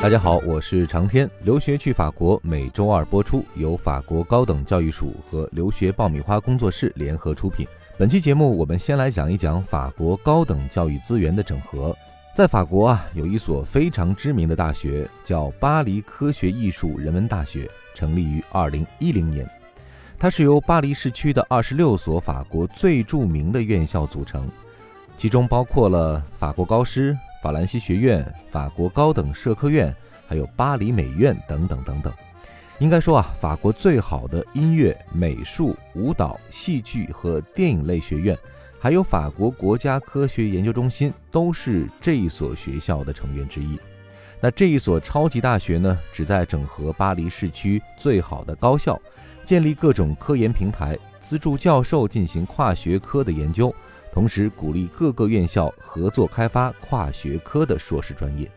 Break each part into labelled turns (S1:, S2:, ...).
S1: 大家好，我是长天。留学去法国每周二播出，由法国高等教育署和留学爆米花工作室联合出品。本期节目，我们先来讲一讲法国高等教育资源的整合。在法国啊，有一所非常知名的大学，叫巴黎科学艺术人文大学，成立于二零一零年。它是由巴黎市区的二十六所法国最著名的院校组成，其中包括了法国高师。法兰西学院、法国高等社科院，还有巴黎美院等等等等。应该说啊，法国最好的音乐、美术、舞蹈、戏剧和电影类学院，还有法国国家科学研究中心，都是这一所学校的成员之一。那这一所超级大学呢，旨在整合巴黎市区最好的高校，建立各种科研平台，资助教授进行跨学科的研究。同时鼓励各个院校合作开发跨学科的硕士专业，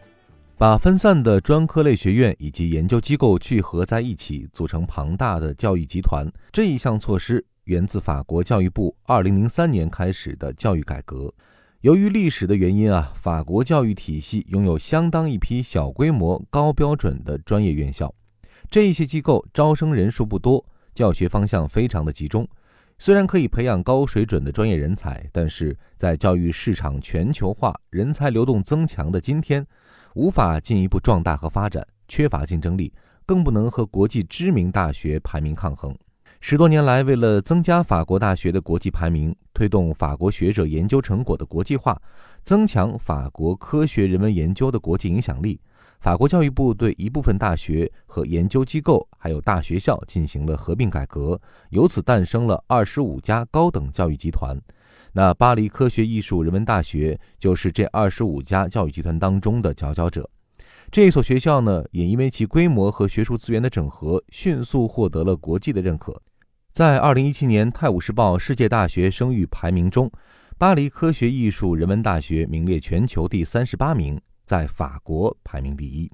S1: 把分散的专科类学院以及研究机构聚合在一起，组成庞大的教育集团。这一项措施源自法国教育部2003年开始的教育改革。由于历史的原因啊，法国教育体系拥有相当一批小规模、高标准的专业院校。这些机构招生人数不多，教学方向非常的集中。虽然可以培养高水准的专业人才，但是在教育市场全球化、人才流动增强的今天，无法进一步壮大和发展，缺乏竞争力，更不能和国际知名大学排名抗衡。十多年来，为了增加法国大学的国际排名，推动法国学者研究成果的国际化，增强法国科学人文研究的国际影响力。法国教育部对一部分大学和研究机构，还有大学校进行了合并改革，由此诞生了二十五家高等教育集团。那巴黎科学艺术人文大学就是这二十五家教育集团当中的佼佼者。这一所学校呢，也因为其规模和学术资源的整合，迅速获得了国际的认可。在二零一七年《泰晤士报》世界大学声誉排名中，巴黎科学艺术人文大学名列全球第三十八名。在法国排名第一。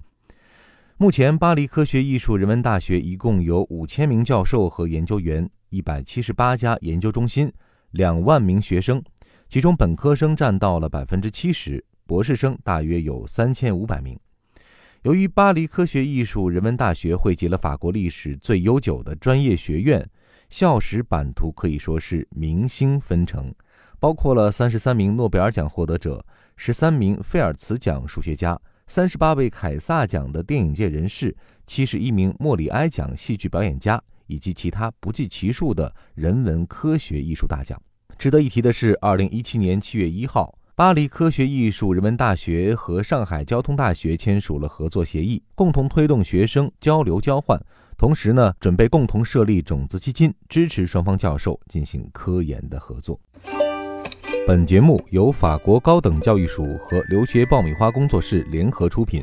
S1: 目前，巴黎科学艺术人文大学一共有五千名教授和研究员，一百七十八家研究中心，两万名学生，其中本科生占到了百分之七十，博士生大约有三千五百名。由于巴黎科学艺术人文大学汇集了法国历史最悠久的专业学院，校史版图可以说是明星纷呈，包括了三十三名诺贝尔奖获得者。十三名菲尔茨奖数学家，三十八位凯撒奖的电影界人士，七十一名莫里埃奖戏剧表演家，以及其他不计其数的人文科学艺术大奖。值得一提的是，二零一七年七月一号，巴黎科学艺术人文大学和上海交通大学签署了合作协议，共同推动学生交流交换，同时呢，准备共同设立种子基金，支持双方教授进行科研的合作。本节目由法国高等教育署和留学爆米花工作室联合出品。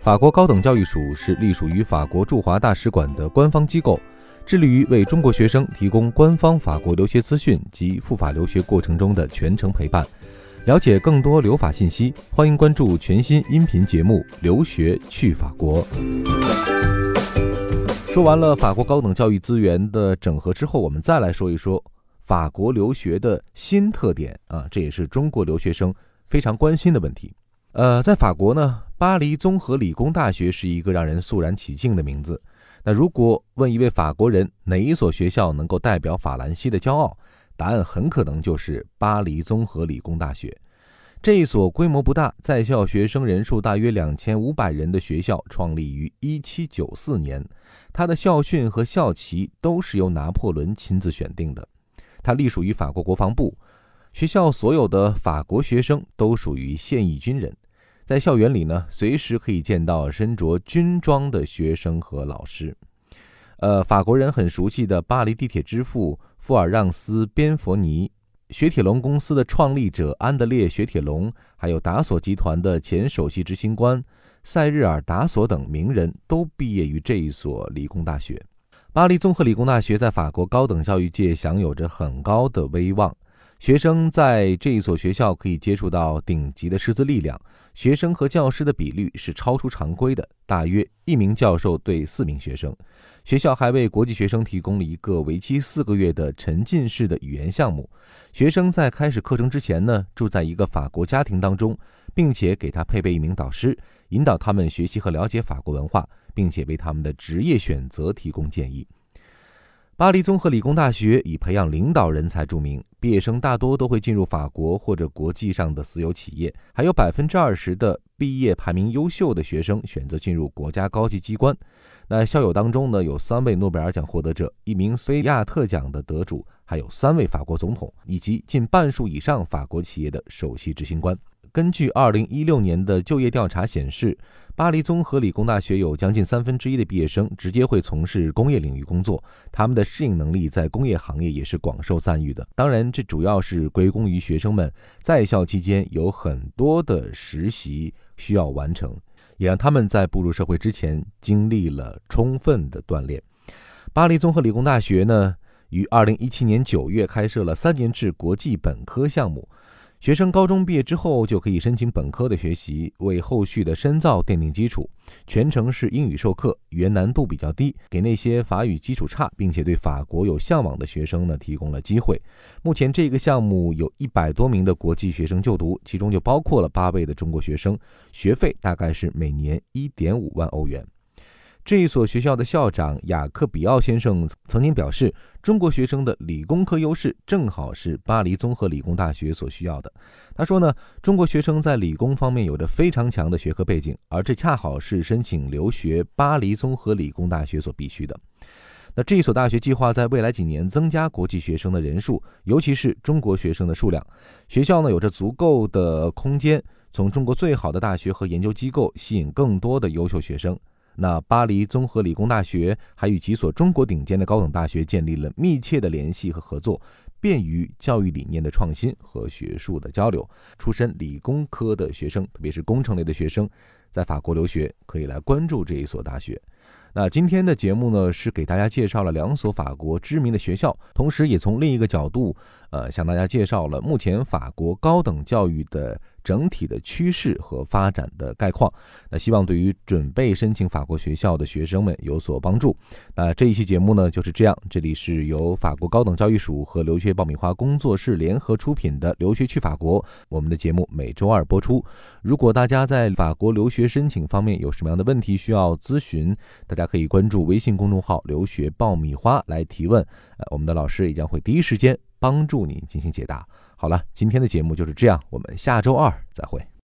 S1: 法国高等教育署是隶属于法国驻华大使馆的官方机构，致力于为中国学生提供官方法国留学资讯及赴法留学过程中的全程陪伴。了解更多留法信息，欢迎关注全新音频节目《留学去法国》。说完了法国高等教育资源的整合之后，我们再来说一说。法国留学的新特点啊，这也是中国留学生非常关心的问题。呃，在法国呢，巴黎综合理工大学是一个让人肃然起敬的名字。那如果问一位法国人哪一所学校能够代表法兰西的骄傲，答案很可能就是巴黎综合理工大学。这一所规模不大、在校学生人数大约两千五百人的学校，创立于一七九四年，它的校训和校旗都是由拿破仑亲自选定的。它隶属于法国国防部，学校所有的法国学生都属于现役军人，在校园里呢，随时可以见到身着军装的学生和老师。呃，法国人很熟悉的巴黎地铁之父富尔让斯·边佛尼，雪铁龙公司的创立者安德烈·雪铁龙，还有达索集团的前首席执行官塞日尔·达索等名人都毕业于这一所理工大学。巴黎综合理工大学在法国高等教育界享有着很高的威望，学生在这一所学校可以接触到顶级的师资力量，学生和教师的比率是超出常规的，大约一名教授对四名学生。学校还为国际学生提供了一个为期四个月的沉浸式的语言项目。学生在开始课程之前呢，住在一个法国家庭当中，并且给他配备一名导师，引导他们学习和了解法国文化，并且为他们的职业选择提供建议。巴黎综合理工大学以培养领导人才著名，毕业生大多都会进入法国或者国际上的私有企业，还有百分之二十的毕业排名优秀的学生选择进入国家高级机关。那校友当中呢，有三位诺贝尔奖获得者，一名菲亚特奖的得主，还有三位法国总统，以及近半数以上法国企业的首席执行官。根据二零一六年的就业调查显示，巴黎综合理工大学有将近三分之一的毕业生直接会从事工业领域工作，他们的适应能力在工业行业也是广受赞誉的。当然，这主要是归功于学生们在校期间有很多的实习需要完成，也让他们在步入社会之前经历了充分的锻炼。巴黎综合理工大学呢，于二零一七年九月开设了三年制国际本科项目。学生高中毕业之后就可以申请本科的学习，为后续的深造奠定基础。全程是英语授课，语言难度比较低，给那些法语基础差并且对法国有向往的学生呢提供了机会。目前这个项目有一百多名的国际学生就读，其中就包括了八位的中国学生，学费大概是每年一点五万欧元。这一所学校的校长雅克比奥先生曾经表示，中国学生的理工科优势正好是巴黎综合理工大学所需要的。他说呢，中国学生在理工方面有着非常强的学科背景，而这恰好是申请留学巴黎综合理工大学所必须的。那这一所大学计划在未来几年增加国际学生的人数，尤其是中国学生的数量。学校呢有着足够的空间，从中国最好的大学和研究机构吸引更多的优秀学生。那巴黎综合理工大学还与几所中国顶尖的高等大学建立了密切的联系和合作，便于教育理念的创新和学术的交流。出身理工科的学生，特别是工程类的学生，在法国留学可以来关注这一所大学。那今天的节目呢，是给大家介绍了两所法国知名的学校，同时也从另一个角度，呃，向大家介绍了目前法国高等教育的。整体的趋势和发展的概况，那希望对于准备申请法国学校的学生们有所帮助。那这一期节目呢就是这样，这里是由法国高等教育署和留学爆米花工作室联合出品的《留学去法国》，我们的节目每周二播出。如果大家在法国留学申请方面有什么样的问题需要咨询，大家可以关注微信公众号“留学爆米花”来提问，呃，我们的老师也将会第一时间帮助你进行解答。好了，今天的节目就是这样，我们下周二再会。